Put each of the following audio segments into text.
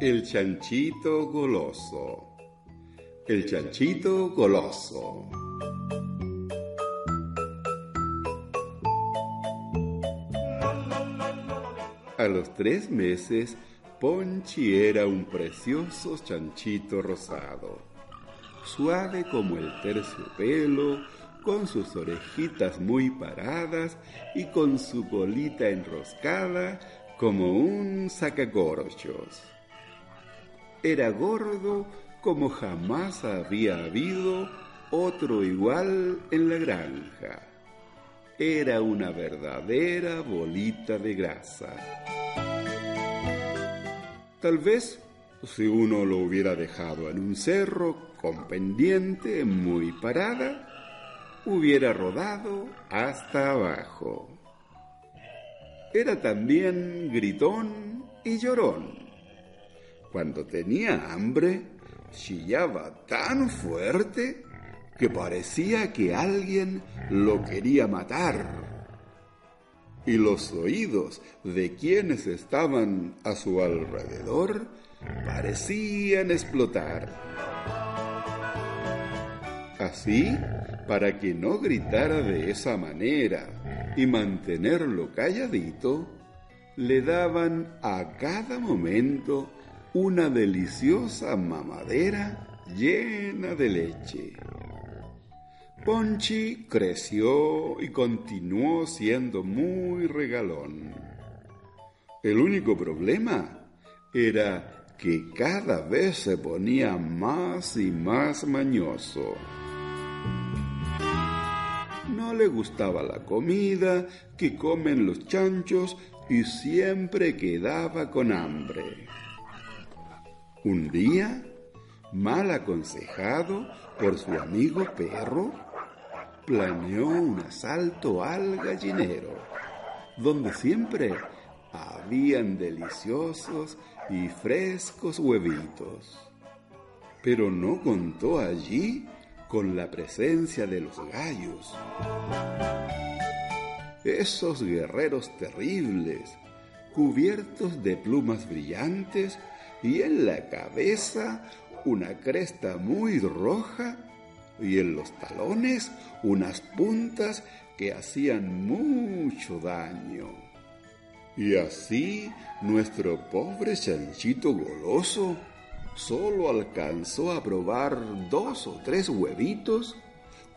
El chanchito goloso. El chanchito goloso. A los tres meses, Ponchi era un precioso chanchito rosado, suave como el terciopelo, con sus orejitas muy paradas y con su colita enroscada como un sacagorchos. Era gordo como jamás había habido otro igual en la granja. Era una verdadera bolita de grasa. Tal vez si uno lo hubiera dejado en un cerro con pendiente muy parada, hubiera rodado hasta abajo. Era también gritón y llorón cuando tenía hambre, chillaba tan fuerte que parecía que alguien lo quería matar. Y los oídos de quienes estaban a su alrededor parecían explotar. Así, para que no gritara de esa manera y mantenerlo calladito, le daban a cada momento una deliciosa mamadera llena de leche. Ponchi creció y continuó siendo muy regalón. El único problema era que cada vez se ponía más y más mañoso. No le gustaba la comida que comen los chanchos y siempre quedaba con hambre. Un día, mal aconsejado por su amigo perro, planeó un asalto al gallinero, donde siempre habían deliciosos y frescos huevitos. Pero no contó allí con la presencia de los gallos. Esos guerreros terribles, cubiertos de plumas brillantes, y en la cabeza una cresta muy roja y en los talones unas puntas que hacían mucho daño. Y así nuestro pobre chanchito goloso solo alcanzó a probar dos o tres huevitos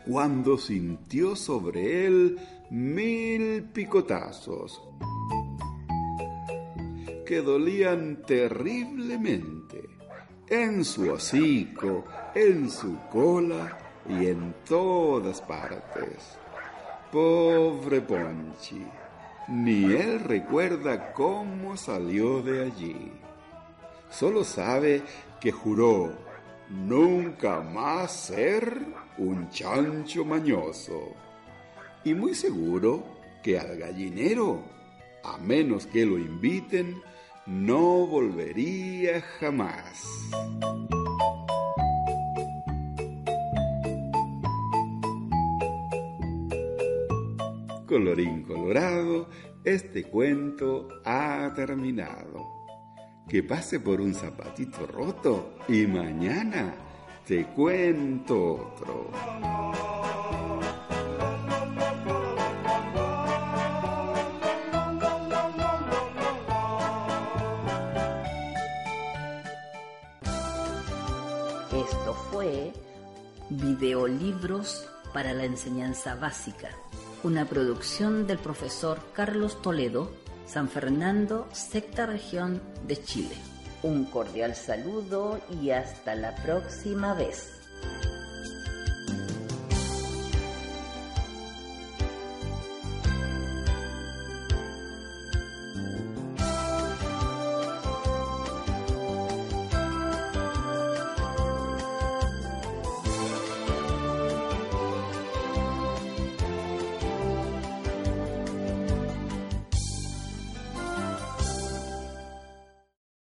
cuando sintió sobre él mil picotazos que dolían terriblemente en su hocico, en su cola y en todas partes. Pobre Ponchi, ni él recuerda cómo salió de allí. Solo sabe que juró nunca más ser un chancho mañoso. Y muy seguro que al gallinero, a menos que lo inviten, no volvería jamás. Colorín colorado, este cuento ha terminado. Que pase por un zapatito roto y mañana te cuento otro. Videolibros para la enseñanza básica, una producción del profesor Carlos Toledo, San Fernando, sexta región de Chile. Un cordial saludo y hasta la próxima vez.